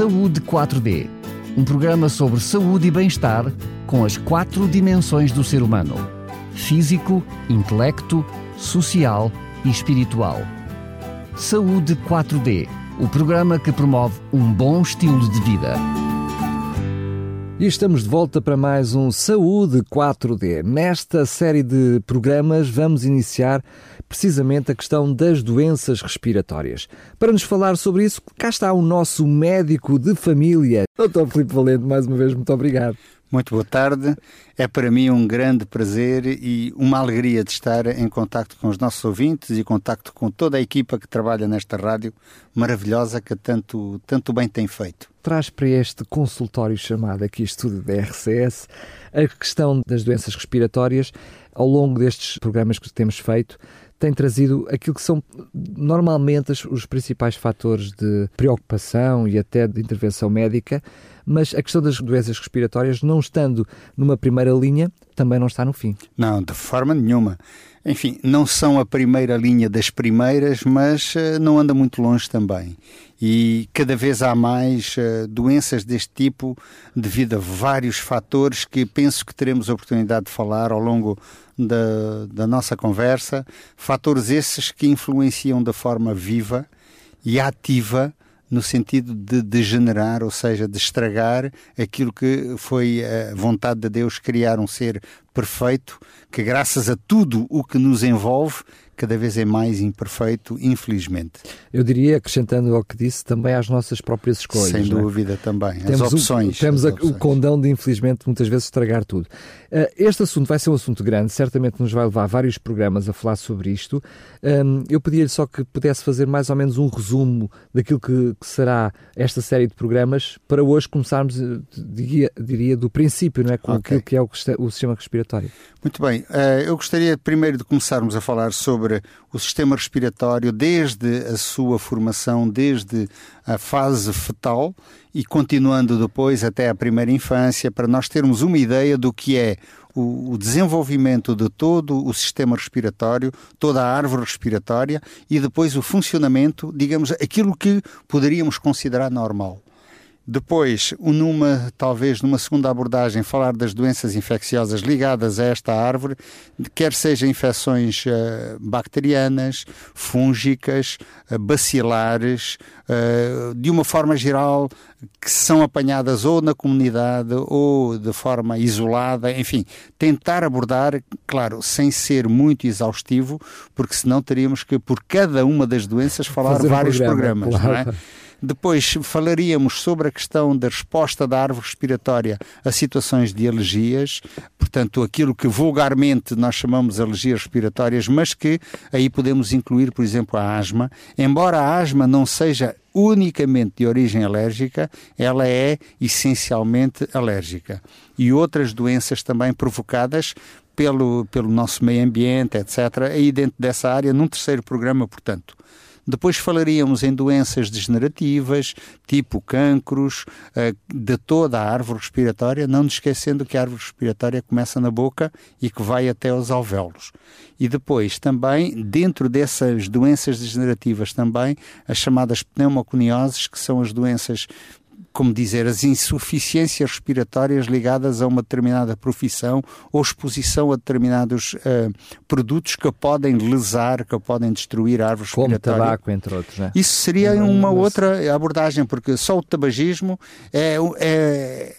Saúde 4D, um programa sobre saúde e bem-estar com as quatro dimensões do ser humano: físico, intelecto, social e espiritual. Saúde 4D, o programa que promove um bom estilo de vida. E estamos de volta para mais um Saúde 4D. Nesta série de programas vamos iniciar precisamente a questão das doenças respiratórias. Para nos falar sobre isso, cá está o nosso médico de família, Dr. Filipe Valente, mais uma vez, muito obrigado. Muito boa tarde. É para mim um grande prazer e uma alegria de estar em contacto com os nossos ouvintes e contacto com toda a equipa que trabalha nesta rádio maravilhosa que tanto, tanto bem tem feito. Traz para este consultório chamado aqui Estúdio da RCS a questão das doenças respiratórias. Ao longo destes programas que temos feito, tem trazido aquilo que são normalmente os principais fatores de preocupação e até de intervenção médica, mas a questão das doenças respiratórias, não estando numa primeira linha, também não está no fim. Não, de forma nenhuma. Enfim, não são a primeira linha das primeiras, mas uh, não anda muito longe também. E cada vez há mais uh, doenças deste tipo devido a vários fatores que penso que teremos a oportunidade de falar ao longo da, da nossa conversa, fatores esses que influenciam da forma viva e ativa no sentido de degenerar, ou seja, de estragar aquilo que foi a vontade de Deus criar um ser perfeito, que graças a tudo o que nos envolve, cada vez é mais imperfeito, infelizmente. Eu diria, acrescentando ao que disse, também às nossas próprias escolhas. Sem é? dúvida também, temos as opções. O, temos as a, opções. o condão de, infelizmente, muitas vezes estragar tudo. Uh, este assunto vai ser um assunto grande, certamente nos vai levar vários programas a falar sobre isto. Um, eu pedia-lhe só que pudesse fazer mais ou menos um resumo daquilo que, que será esta série de programas, para hoje começarmos, eh, diria, diria do princípio, não é? com okay. aquilo que é o, o sistema respiratório. Muito bem, uh, eu gostaria primeiro de começarmos a falar sobre o sistema respiratório desde a sua formação, desde a fase fetal e continuando depois até a primeira infância, para nós termos uma ideia do que é o, desenvolvimento de todo o sistema respiratório, toda a árvore respiratória e depois o funcionamento, digamos, aquilo que poderíamos considerar normal. Depois, numa, talvez numa segunda abordagem, falar das doenças infecciosas ligadas a esta árvore, quer seja infecções uh, bacterianas, fúngicas, uh, bacilares, uh, de uma forma geral, que são apanhadas ou na comunidade ou de forma isolada, enfim, tentar abordar, claro, sem ser muito exaustivo, porque senão teríamos que, por cada uma das doenças, falar Fazer vários um programa, programas, claro. não é? Depois falaríamos sobre a questão da resposta da árvore respiratória a situações de alergias, portanto, aquilo que vulgarmente nós chamamos alergias respiratórias, mas que aí podemos incluir, por exemplo, a asma. Embora a asma não seja unicamente de origem alérgica, ela é essencialmente alérgica. E outras doenças também provocadas pelo, pelo nosso meio ambiente, etc., aí dentro dessa área, num terceiro programa, portanto. Depois falaríamos em doenças degenerativas, tipo cancros, eh, de toda a árvore respiratória, não nos esquecendo que a árvore respiratória começa na boca e que vai até aos alvéolos. E depois também, dentro dessas doenças degenerativas também, as chamadas pneumoconioses, que são as doenças como dizer, as insuficiências respiratórias ligadas a uma determinada profissão ou exposição a determinados uh, produtos que podem lesar, que podem destruir a árvore Como respiratória. tabaco, entre outros. Né? Isso seria uma outra abordagem, porque só o tabagismo é, é,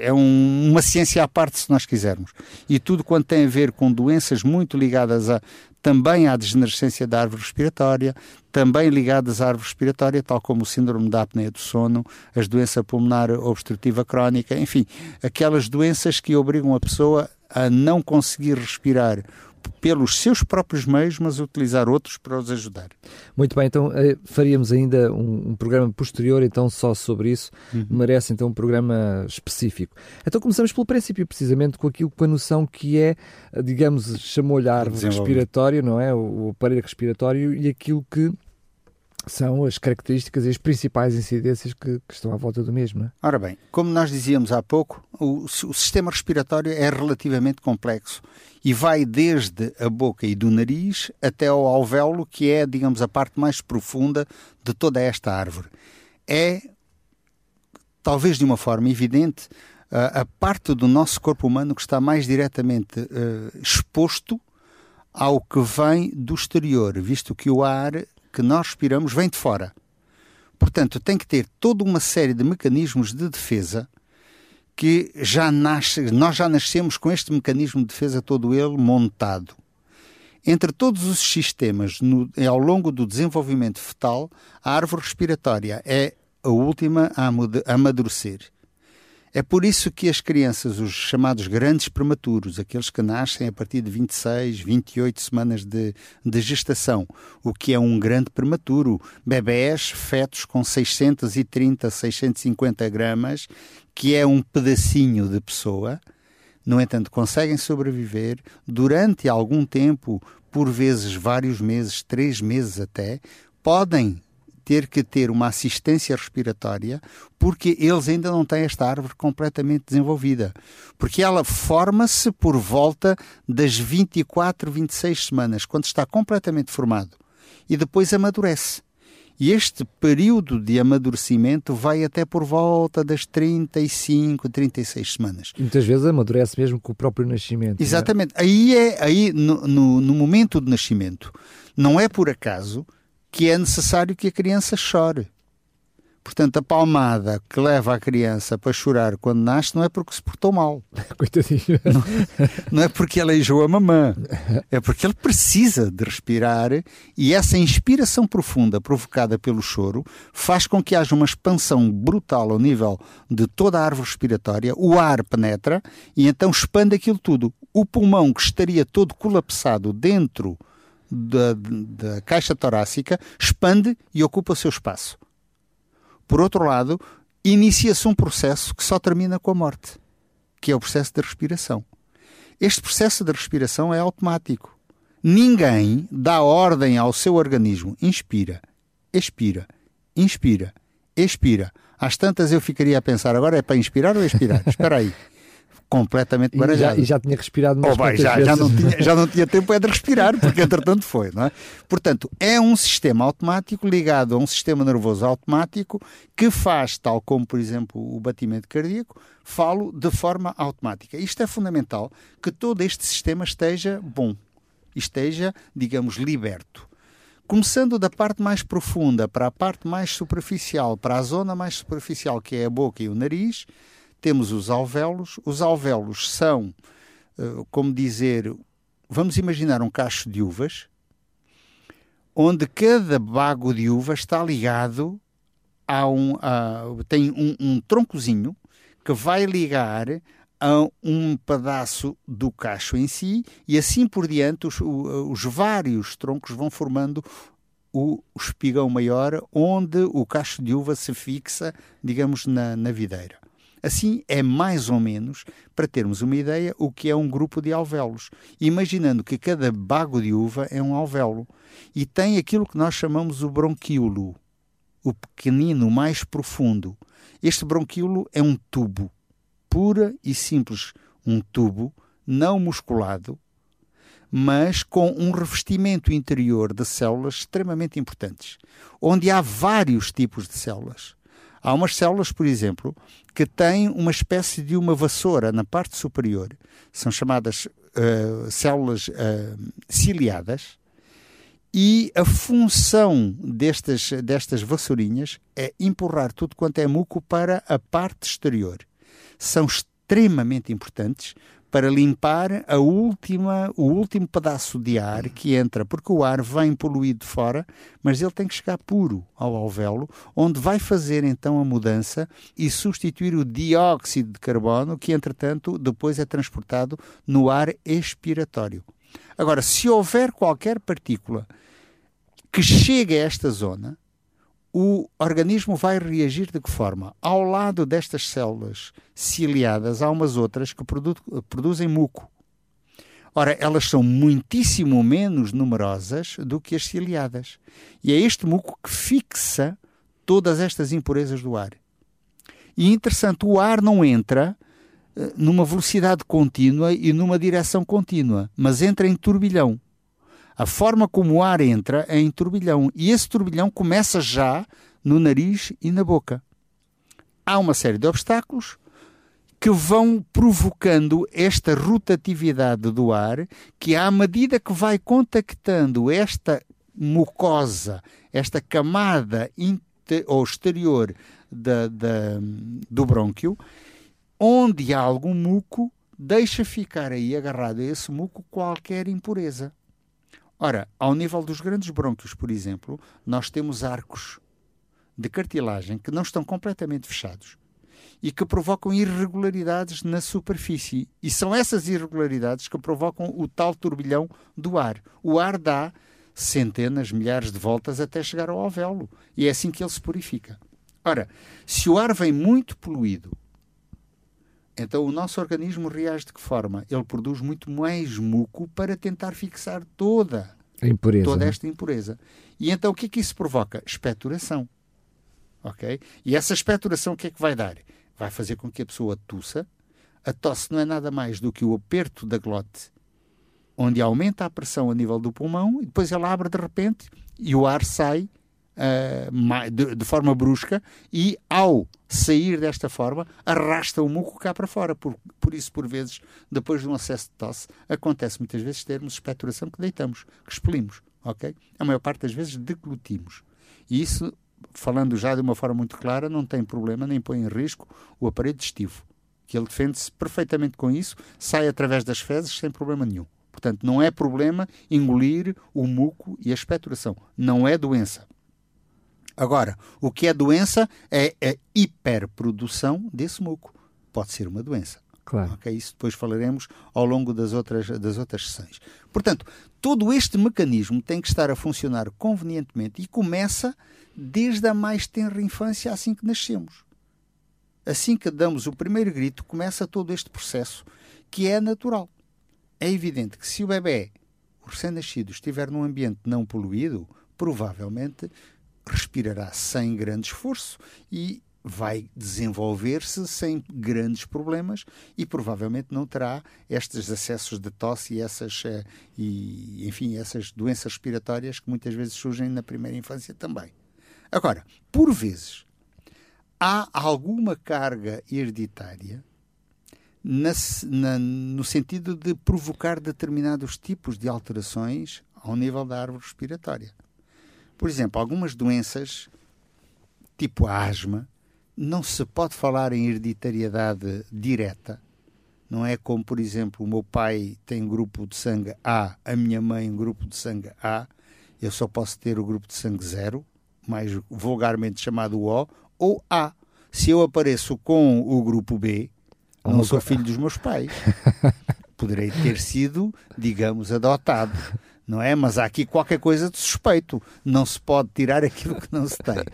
é um, uma ciência à parte, se nós quisermos. E tudo quanto tem a ver com doenças muito ligadas a também à degenerescência da árvore respiratória, também ligadas à árvore respiratória, tal como o síndrome da apneia do sono, as doenças pulmonar obstrutiva crónica, enfim, aquelas doenças que obrigam a pessoa a não conseguir respirar pelos seus próprios meios, mas utilizar outros para os ajudar. Muito bem, então eh, faríamos ainda um, um programa posterior então só sobre isso, uhum. merece então um programa específico. Então começamos pelo princípio, precisamente com aquilo, com a noção que é, digamos, chamou-lhe a árvore respiratória, não é? O, o aparelho respiratório e aquilo que são as características e as principais incidências que, que estão à volta do mesmo. É? Ora bem, como nós dizíamos há pouco, o, o, sistema respiratório é relativamente complexo e vai desde a boca e do nariz até ao alvéolo, que é, digamos, a parte mais profunda de toda esta árvore. É talvez de uma forma evidente, a parte do nosso corpo humano que está mais diretamente uh, exposto ao que vem do exterior, visto que o ar que nós respiramos vem de fora. Portanto, tem que ter toda uma série de mecanismos de defesa que já nasce, nós já nascemos com este mecanismo de defesa todo ele montado. Entre todos os sistemas, no, ao longo do desenvolvimento fetal, a árvore respiratória é a última a amadurecer. É por isso que as crianças, os chamados grandes prematuros, aqueles que nascem a partir de 26, 28 semanas de, de gestação, o que é um grande prematuro, bebés, fetos com 630, 650 gramas, que é um pedacinho de pessoa, no entanto, conseguem sobreviver durante algum tempo, por vezes vários meses, três meses até, podem ter que ter uma assistência respiratória porque eles ainda não têm esta árvore completamente desenvolvida. Porque ela forma-se por volta das 24, 26 semanas, quando está completamente formado, e depois amadurece. E este período de amadurecimento vai até por volta das 35, 36 semanas. E muitas vezes amadurece mesmo com o próprio nascimento. É? Exatamente. É? Aí é aí no, no, no momento do nascimento. Não é por acaso que é necessário que a criança chore. Portanto, a palmada que leva a criança para chorar quando nasce não é porque se portou mal. Coitadinho. Não, não é porque ela enjoou a mamã. É porque ele precisa de respirar e essa inspiração profunda provocada pelo choro faz com que haja uma expansão brutal ao nível de toda a árvore respiratória. O ar penetra e então expande aquilo tudo. O pulmão que estaria todo colapsado dentro da, da caixa torácica expande e ocupa o seu espaço. Por outro lado, inicia-se um processo que só termina com a morte, que é o processo de respiração. Este processo de respiração é automático. Ninguém dá ordem ao seu organismo. Inspira, expira, inspira, expira. Às tantas eu ficaria a pensar, agora é para inspirar ou expirar? Espera aí completamente baralhado. E já, e já tinha respirado mais oh, bem, já, já, não tinha, já não tinha tempo é de respirar, porque entretanto foi. Não é? Portanto, é um sistema automático ligado a um sistema nervoso automático que faz, tal como, por exemplo, o batimento cardíaco, falo de forma automática. Isto é fundamental, que todo este sistema esteja bom, esteja, digamos, liberto. Começando da parte mais profunda para a parte mais superficial, para a zona mais superficial, que é a boca e o nariz, temos os alvéolos. Os alvéolos são, eh, como dizer, vamos imaginar um cacho de uvas, onde cada bago de uva está ligado a um. A, tem um, um troncozinho que vai ligar a um pedaço do cacho em si e assim por diante os, os vários troncos vão formando o espigão maior onde o cacho de uva se fixa, digamos, na, na videira. Assim, é mais ou menos, para termos uma ideia, o que é um grupo de alvéolos. Imaginando que cada bago de uva é um alvéolo e tem aquilo que nós chamamos o bronquíolo, o pequenino mais profundo. Este bronquíolo é um tubo, pura e simples, um tubo não musculado, mas com um revestimento interior de células extremamente importantes, onde há vários tipos de células. Há umas células, por exemplo, que têm uma espécie de uma vassoura na parte superior. São chamadas uh, células uh, ciliadas. E a função destas, destas vassourinhas é empurrar tudo quanto é muco para a parte exterior. São extremamente importantes para limpar a última, o último pedaço de ar que entra, porque o ar vem poluído de fora, mas ele tem que chegar puro ao alvéolo, onde vai fazer então a mudança e substituir o dióxido de carbono, que entretanto depois é transportado no ar expiratório. Agora, se houver qualquer partícula que chegue a esta zona, o organismo vai reagir de que forma? Ao lado destas células ciliadas, há umas outras que produ produzem muco. Ora, elas são muitíssimo menos numerosas do que as ciliadas. E é este muco que fixa todas estas impurezas do ar. E interessante, o ar não entra eh, numa velocidade contínua e numa direção contínua, mas entra em turbilhão. A forma como o ar entra é em turbilhão e esse turbilhão começa já no nariz e na boca. há uma série de obstáculos que vão provocando esta rotatividade do ar, que à medida que vai contactando esta mucosa, esta camada ou exterior da, da, do brônquio, onde há algum muco, deixa ficar aí agarrado a esse muco qualquer impureza. Ora, ao nível dos grandes brônquios, por exemplo, nós temos arcos de cartilagem que não estão completamente fechados e que provocam irregularidades na superfície. E são essas irregularidades que provocam o tal turbilhão do ar. O ar dá centenas, milhares de voltas até chegar ao alvéolo. E é assim que ele se purifica. Ora, se o ar vem muito poluído, então o nosso organismo reage de que forma? Ele produz muito mais muco para tentar fixar toda, impureza, toda né? esta impureza. E então o que é que isso provoca? Expectoração. Ok? E essa expectoração o que é que vai dar? vai fazer com que a pessoa tussa. A tosse não é nada mais do que o aperto da glote, onde aumenta a pressão a nível do pulmão e depois ela abre de repente e o ar sai de, de, forma brusca e ao sair desta forma arrasta o muco cá para fora. Por, por isso, por vezes, depois de um acesso de tosse, acontece muitas vezes termos expectoração que deitamos, que expelimos. ok? A maior parte das vezes deglutimos. E isso falando já de uma forma muito clara, não tem problema nem põe em risco o aparelho digestivo, que ele defende-se perfeitamente com isso, sai através das fezes sem problema nenhum. Portanto, não é problema engolir o muco e a expectoração. Não é doença. Agora, o que é doença é a hiperprodução desse muco. Pode ser uma doença. Claro. Okay? Isso depois falaremos ao longo das outras, das outras sessões. Portanto, todo este mecanismo tem que estar a funcionar convenientemente e começa desde a mais tenra infância, assim que nascemos. Assim que damos o primeiro grito, começa todo este processo que é natural. É evidente que se o bebê, o recém-nascido, estiver num ambiente não poluído, provavelmente respirará sem grande esforço e vai desenvolver-se sem grandes problemas e provavelmente não terá estes acessos de tosse e essas eh, e enfim essas doenças respiratórias que muitas vezes surgem na primeira infância também. Agora, por vezes há alguma carga hereditária na, na, no sentido de provocar determinados tipos de alterações ao nível da árvore respiratória. Por exemplo, algumas doenças, tipo a asma, não se pode falar em hereditariedade direta. Não é como, por exemplo, o meu pai tem grupo de sangue A, a minha mãe grupo de sangue A, eu só posso ter o grupo de sangue zero, mais vulgarmente chamado O, ou A. Se eu apareço com o grupo B, não sou filho dos meus pais. Poderei ter sido, digamos, adotado não é? Mas há aqui qualquer coisa de suspeito. Não se pode tirar aquilo que não se tem.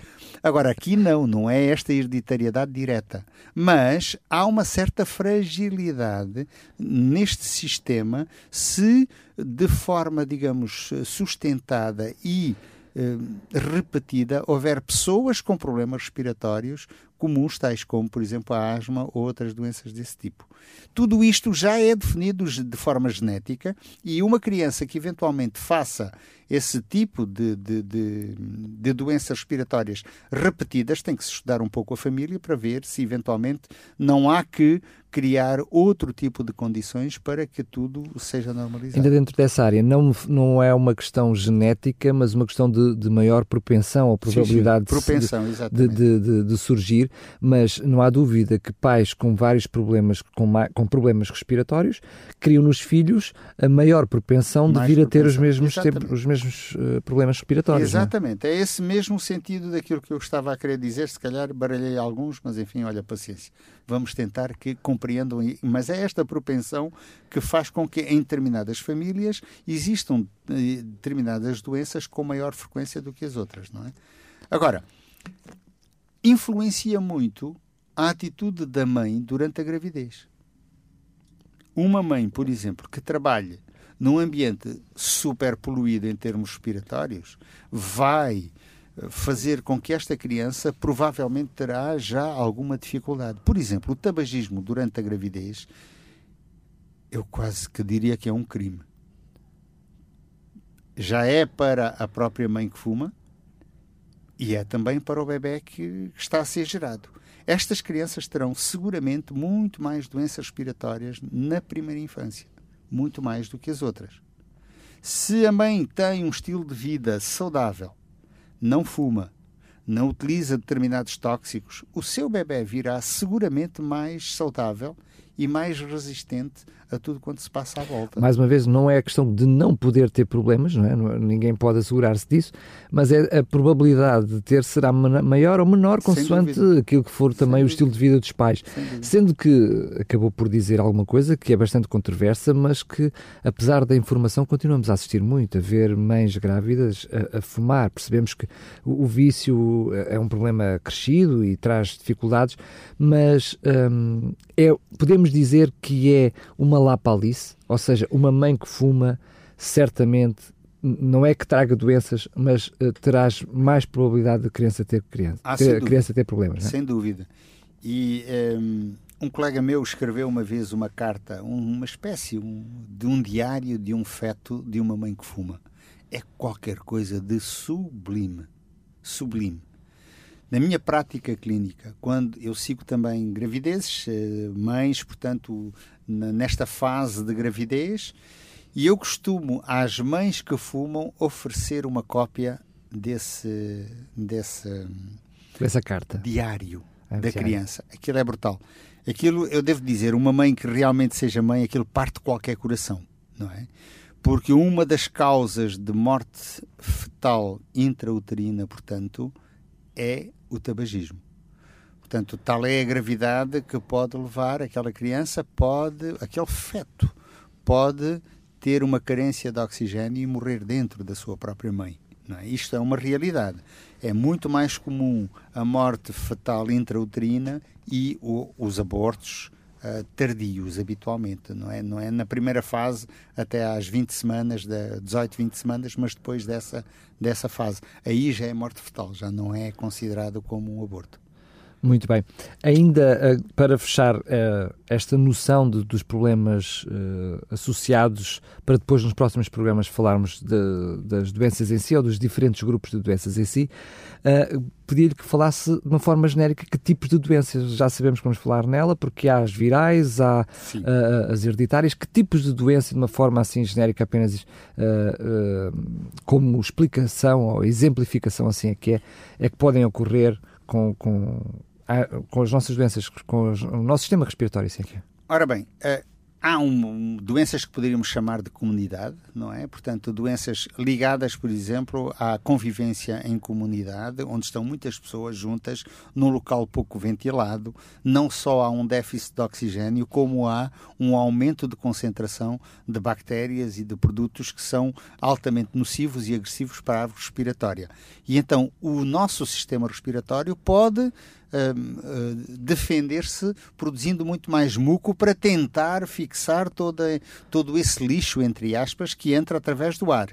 Agora, aqui não, não é esta hereditariedade direta. Mas há uma certa fragilidade neste sistema se, de forma, digamos, sustentada e eh, repetida, houver pessoas com problemas respiratórios comuns, tais como, por exemplo, a asma ou outras doenças desse tipo. Tudo isto já é definido de forma genética e uma criança que eventualmente faça esse tipo de, de, de, de, doenças respiratórias repetidas, tem que se estudar um pouco a família para ver se eventualmente não há que criar outro tipo de condições para que tudo seja normalizado. Ainda dentro dessa área, não, não é uma questão genética, mas uma questão de, de maior propensão ou probabilidade sim, sim. Propensão, de, de, de, de, mas não há dúvida que pais com vários problemas, com, com problemas respiratórios, criam nos filhos a maior propensão Mais de vir propensão. a ter os mesmos, sempre, os mesmos uh, problemas respiratórios. É? Exatamente, é? é esse mesmo sentido daquilo que eu estava a querer dizer, se calhar baralhei alguns, mas enfim, olha, paciência. Vamos tentar que compreendam, mas é esta propensão que faz com que em determinadas famílias existam eh, determinadas doenças com maior frequência do que as outras, não é? Agora, influencia muito a atitude da mãe durante a gravidez. Uma mãe, por exemplo, que trabalhe num ambiente super poluído em termos respiratórios, vai fazer com que esta criança provavelmente terá já alguma dificuldade. Por exemplo, o tabagismo durante a gravidez, eu quase que diria que é um crime. Já é para a própria mãe que fuma, e é também para o bebê que está a ser gerado. Estas crianças terão seguramente muito mais doenças respiratórias na primeira infância, muito mais do que as outras. Se a mãe tem um estilo de vida saudável, não fuma, não utiliza determinados tóxicos, o seu bebê virá seguramente mais saudável e mais resistente a tudo quanto se passa à volta. Mais uma vez, não é a questão de não poder ter problemas, não é? Ninguém pode assegurar-se disso, mas é a probabilidade de ter será maior ou menor consoante aquilo que for também Sem o dúvida. estilo de vida dos pais. Sendo que acabou por dizer alguma coisa que é bastante controversa, mas que, apesar da informação, continuamos a assistir muito, a ver mães grávidas a, a fumar. Percebemos que o, o, vício é um problema crescido e traz dificuldades, mas hum, é, podemos dizer que é uma uma lapalice, ou seja, uma mãe que fuma, certamente não é que traga doenças, mas uh, terás mais probabilidade de criança ter criança, ah, ter, criança ter problemas. Sem dúvida. E um, ehm, um, colega meu escreveu uma vez uma carta, uma espécie um, de um diário de um feto de uma mãe que fuma. É qualquer coisa de sublime. Sublime. Na minha prática clínica, quando eu sigo também gravidezes, eh, mães, portanto, nesta fase de gravidez, e eu costumo às mães que fumam oferecer uma cópia desse desse essa carta diário é da criança. Aquilo é brutal. Aquilo eu devo dizer, uma mãe que realmente seja mãe, aquilo parte qualquer coração, não é? Porque uma das causas de morte fetal intrauterina, portanto, é o tabagismo. Portanto, tal é a gravidade que pode levar aquela criança, pode, aquele feto, pode ter uma carência de oxigênio e morrer dentro da sua própria mãe. É? Isto é uma realidade. É muito mais comum a morte fetal intrauterina e o, os abortos uh, tardios, habitualmente. Não é? não é na primeira fase, até às 20 semanas, de 18, 20 semanas, mas depois dessa, dessa fase. Aí já é morte fetal, já não é considerado como um aborto. Muito bem. Ainda uh, para fechar uh, esta noção de, dos problemas uh, associados, para depois nos próximos programas falarmos de, das doenças em si ou dos diferentes grupos de doenças em si, pedir-lhe que falasse de uma forma genérica que tipos de doenças. Já sabemos que vamos falar nela, porque há as virais, há as hereditárias. Que tipos de doença, de uma forma assim genérica, apenas como explicação ou exemplificação assim é que é, é que podem ocorrer com, com com as nossas doenças, com o nosso sistema respiratório, sim. Ora bem, uh, há um, doenças que poderíamos chamar de comunidade, não é? Portanto, doenças ligadas, por exemplo, à convivência em comunidade, onde estão muitas pessoas juntas num local pouco ventilado. Não só há um déficit de oxigênio, como há um aumento de concentração de bactérias e de produtos que são altamente nocivos e agressivos para a respiratória. E então o nosso sistema respiratório pode uh, defender-se produzindo muito mais muco para tentar fixar toda, todo esse lixo, entre aspas, que entra através do ar.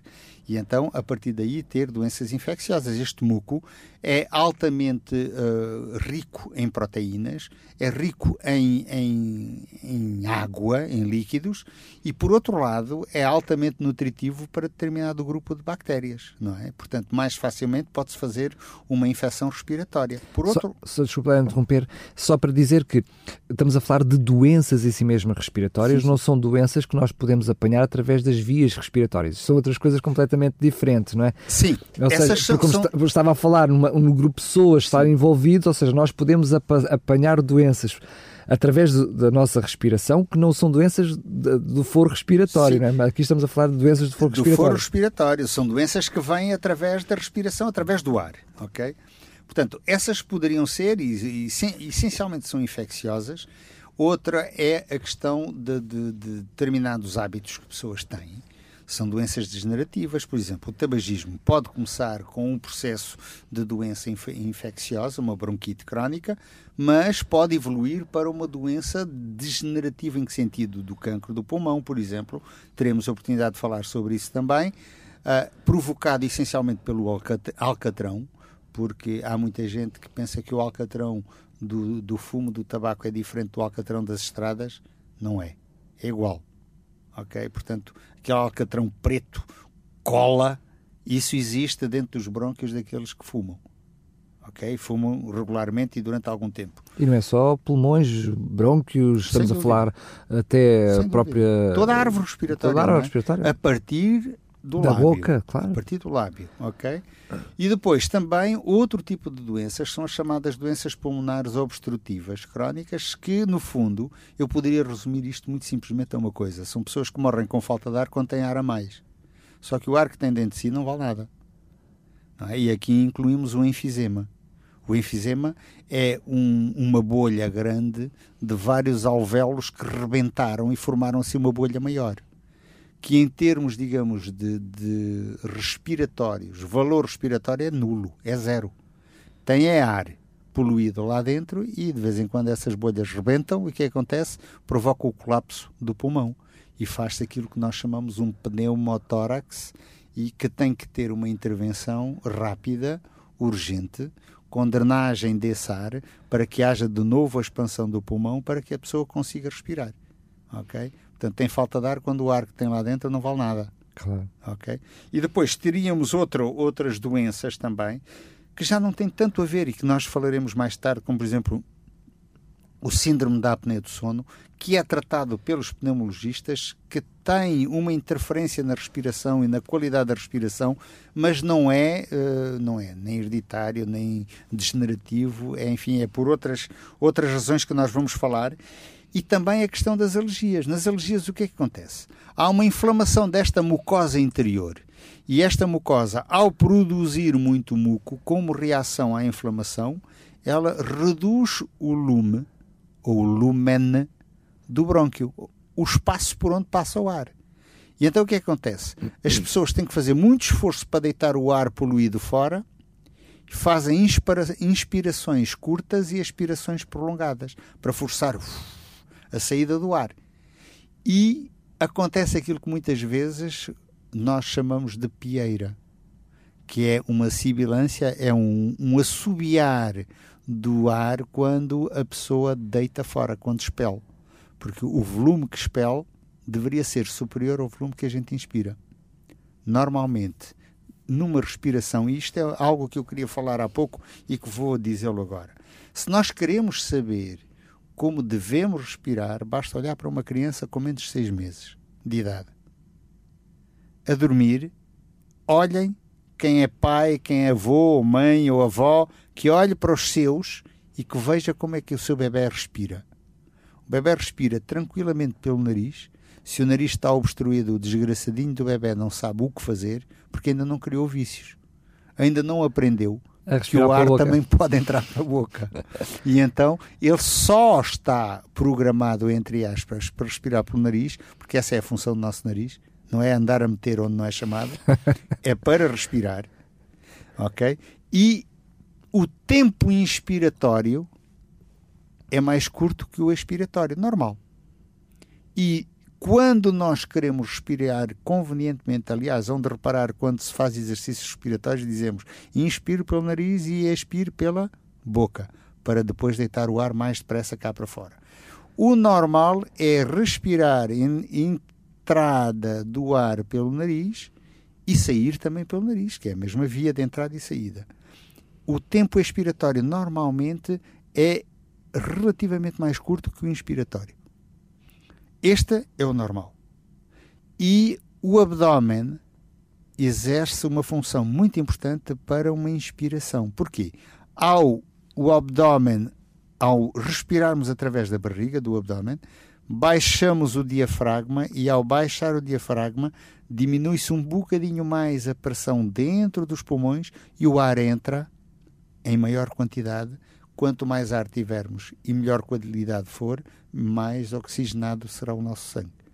E então, a partir daí, ter doenças infecciosas. Este muco é altamente uh, rico em proteínas, é rico em, em, em, água, em líquidos, e por outro lado é altamente nutritivo para determinado grupo de bactérias, não é? Portanto, mais facilmente pode-se fazer uma infecção respiratória. Por outro... Só, só desculpa interromper, só para dizer que estamos a falar de doenças em si mesmas respiratórias, sim, sim. não são doenças que nós podemos apanhar através das vias respiratórias. São outras coisas completamente diferentes, não é? Sim. Ou seja, são, como são... estava a falar numa, no grupo de pessoas estarem envolvidos, ou seja, nós podemos apanhar doenças através da nossa respiração, que não são doenças do foro respiratório, né? aqui estamos a falar de doenças do foro do respiratório. Do foro respiratório, são doenças que vêm através da respiração, através do ar, ok? Portanto, essas poderiam ser, e, e essencialmente são infecciosas, outra é a questão de, de, de determinados hábitos que pessoas têm, são doenças degenerativas, por exemplo, o tabagismo pode começar com um processo de doença infecciosa, uma bronquite crónica, mas pode evoluir para uma doença degenerativa em que sentido? Do cancro do pulmão, por exemplo. Teremos a oportunidade de falar sobre isso também, uh, provocado essencialmente pelo alcatrão, porque há muita gente que pensa que o alcatrão do, do fumo do tabaco é diferente do alcatrão das estradas. Não é. É igual ok? Portanto, aquele alcatrão preto cola, isso existe dentro dos brônquios daqueles que fumam, ok? Fumam regularmente e durante algum tempo. E não é só pulmões, brônquios, estamos a falar até Sem a própria. Toda a árvore respiratória. Toda a árvore é? respiratória. A partir do Da lábio. boca, claro. A partir do lábio, ok? E depois também outro tipo de doenças são as chamadas doenças pulmonares obstrutivas crónicas, que no fundo eu poderia resumir isto muito simplesmente a uma coisa: são pessoas que morrem com falta de ar quando têm ar a mais. Só que o ar que tem dentro de si não vale nada. Não é? E aqui incluímos o enfisema. O enfisema é um- uma bolha grande de vários alvéolos que rebentaram e formaram-se uma bolha maior. Que em termos, digamos, de, de respiratórios, valor respiratório é nulo, é zero. Tem é ar poluído lá dentro e de vez em quando essas bolhas rebentam e o que acontece? Provoca o colapso do pulmão e faz-se aquilo que nós chamamos um pneumotórax e que tem que ter uma intervenção rápida, urgente, com drenagem desse ar para que haja de novo a expansão do pulmão para que a pessoa consiga respirar. Ok? Portanto, tem falta de ar quando o ar que tem lá dentro não vale nada. Claro. Ok? E depois teríamos outra, outras doenças também que já não têm tanto a ver e que nós falaremos mais tarde, como por exemplo o síndrome da apneia do sono, que é tratado pelos pneumologistas, que tem uma interferência na respiração e na qualidade da respiração, mas não é, eh, não é nem hereditário, nem degenerativo, é, enfim, é por outras, outras razões que nós vamos falar. E também a questão das alergias. Nas alergias, o que é que acontece? Há uma inflamação desta mucosa interior. E esta mucosa, ao produzir muito muco, como reação à inflamação, ela reduz o lume, ou lumen, do brônquio, o espaço por onde passa o ar. E então o que é que acontece? As pessoas têm que fazer muito esforço para deitar o ar poluído fora, fazem inspira- inspirações curtas e expirações prolongadas para forçar a saída do ar. E acontece aquilo que muitas vezes nós chamamos de pieira, que é uma sibilância, é um, um assobiar do ar quando a pessoa deita fora, quando expele. Porque o volume que expele deveria ser superior ao volume que a gente inspira. Normalmente, numa respiração, e isto é algo que eu queria falar há pouco e que vou dizê-lo agora. Se nós queremos saber como devemos respirar, basta olhar para uma criança com menos de seis meses de idade. A dormir, olhem quem é pai, quem é avô, ou mãe ou avó, que olhe para os seus e que veja como é que o seu bebê respira. O bebê respira tranquilamente pelo nariz. Se o nariz está obstruído, o desgraçadinho do bebê não sabe o que fazer, porque ainda não criou vícios. Ainda não aprendeu que o ar também pode entrar pela boca. E então ele só está programado, entre aspas, para respirar pelo nariz, porque essa é a função do nosso nariz, não é andar a meter onde não é chamado, é para respirar. Ok? E o tempo inspiratório é mais curto que o expiratório, normal. E quando nós queremos respirar convenientemente, aliás, onde reparar quando se faz exercícios respiratórios, dizemos inspiro pelo nariz e expiro pela boca, para depois deitar o ar mais depressa cá para fora. O normal é respirar em entrada do ar pelo nariz e sair também pelo nariz, que é a mesma via de entrada e saída. O tempo expiratório normalmente é relativamente mais curto que o inspiratório. Este é o normal. E o abdômen exerce uma função muito importante para uma inspiração. Porquê? Ao o abdômen, ao respirarmos através da barriga, do abdômen, baixamos o diafragma e ao baixar o diafragma diminui-se um bocadinho mais a pressão dentro dos pulmões e o ar entra em maior quantidade. Quanto mais ar tivermos e melhor qualidade for, mais oxigenado será o nosso sangue.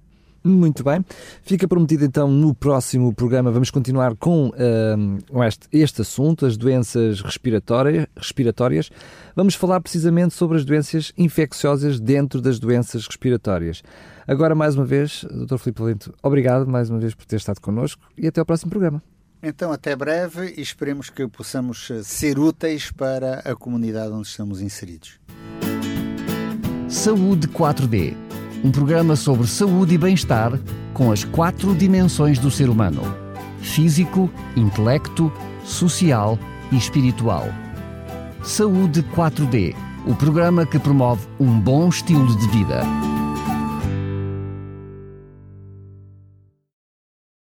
Muito bem. Fica prometido então no próximo programa. Vamos continuar com ah, este, este assunto, as doenças respiratórias, respiratórias. Vamos falar precisamente sobre as doenças infecciosas dentro das doenças respiratórias. Agora, mais uma vez, Dr. Filipe Valente, obrigado mais uma vez por ter estado connosco e até ao próximo programa. Então, até breve e esperemos que possamos eh, ser úteis para a comunidade onde estamos inseridos. Saúde 4D um programa sobre saúde e bem-estar com as quatro dimensões do ser humano: físico, intelecto, social e espiritual. Saúde 4D, o programa que promove um bom estilo de vida.